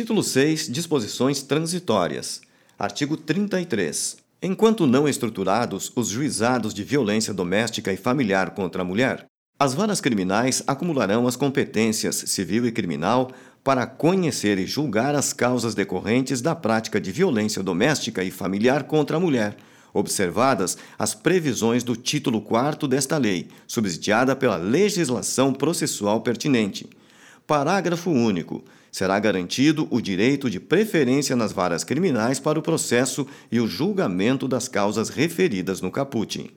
Título 6 Disposições transitórias. Artigo 33. Enquanto não estruturados os juizados de violência doméstica e familiar contra a mulher, as varas criminais acumularão as competências civil e criminal para conhecer e julgar as causas decorrentes da prática de violência doméstica e familiar contra a mulher, observadas as previsões do título 4 desta lei, subsidiada pela legislação processual pertinente. Parágrafo único. Será garantido o direito de preferência nas varas criminais para o processo e o julgamento das causas referidas no caput.